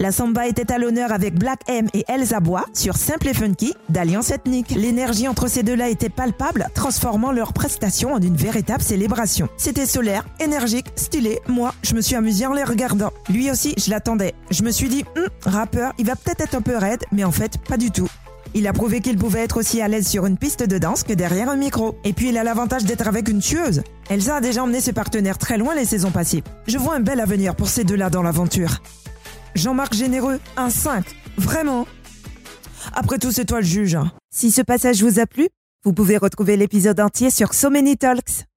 La samba était à l'honneur avec Black M et Elsa Bois sur Simple et Funky d'Alliance Ethnique. L'énergie entre ces deux-là était palpable, transformant leur prestation en une véritable célébration. C'était solaire, énergique, stylé. Moi, je me suis amusé en les regardant. Lui aussi, je l'attendais. Je me suis dit, Hum, rappeur, il va peut-être être un peu raide, mais en fait, pas du tout. Il a prouvé qu'il pouvait être aussi à l'aise sur une piste de danse que derrière un micro. Et puis il a l'avantage d'être avec une tueuse. Elsa a déjà emmené ses partenaires très loin les saisons passées. Je vois un bel avenir pour ces deux-là dans l'aventure. Jean-Marc Généreux, un 5. Vraiment Après tout, c'est toi le juge. hein. Si ce passage vous a plu, vous pouvez retrouver l'épisode entier sur So Many Talks.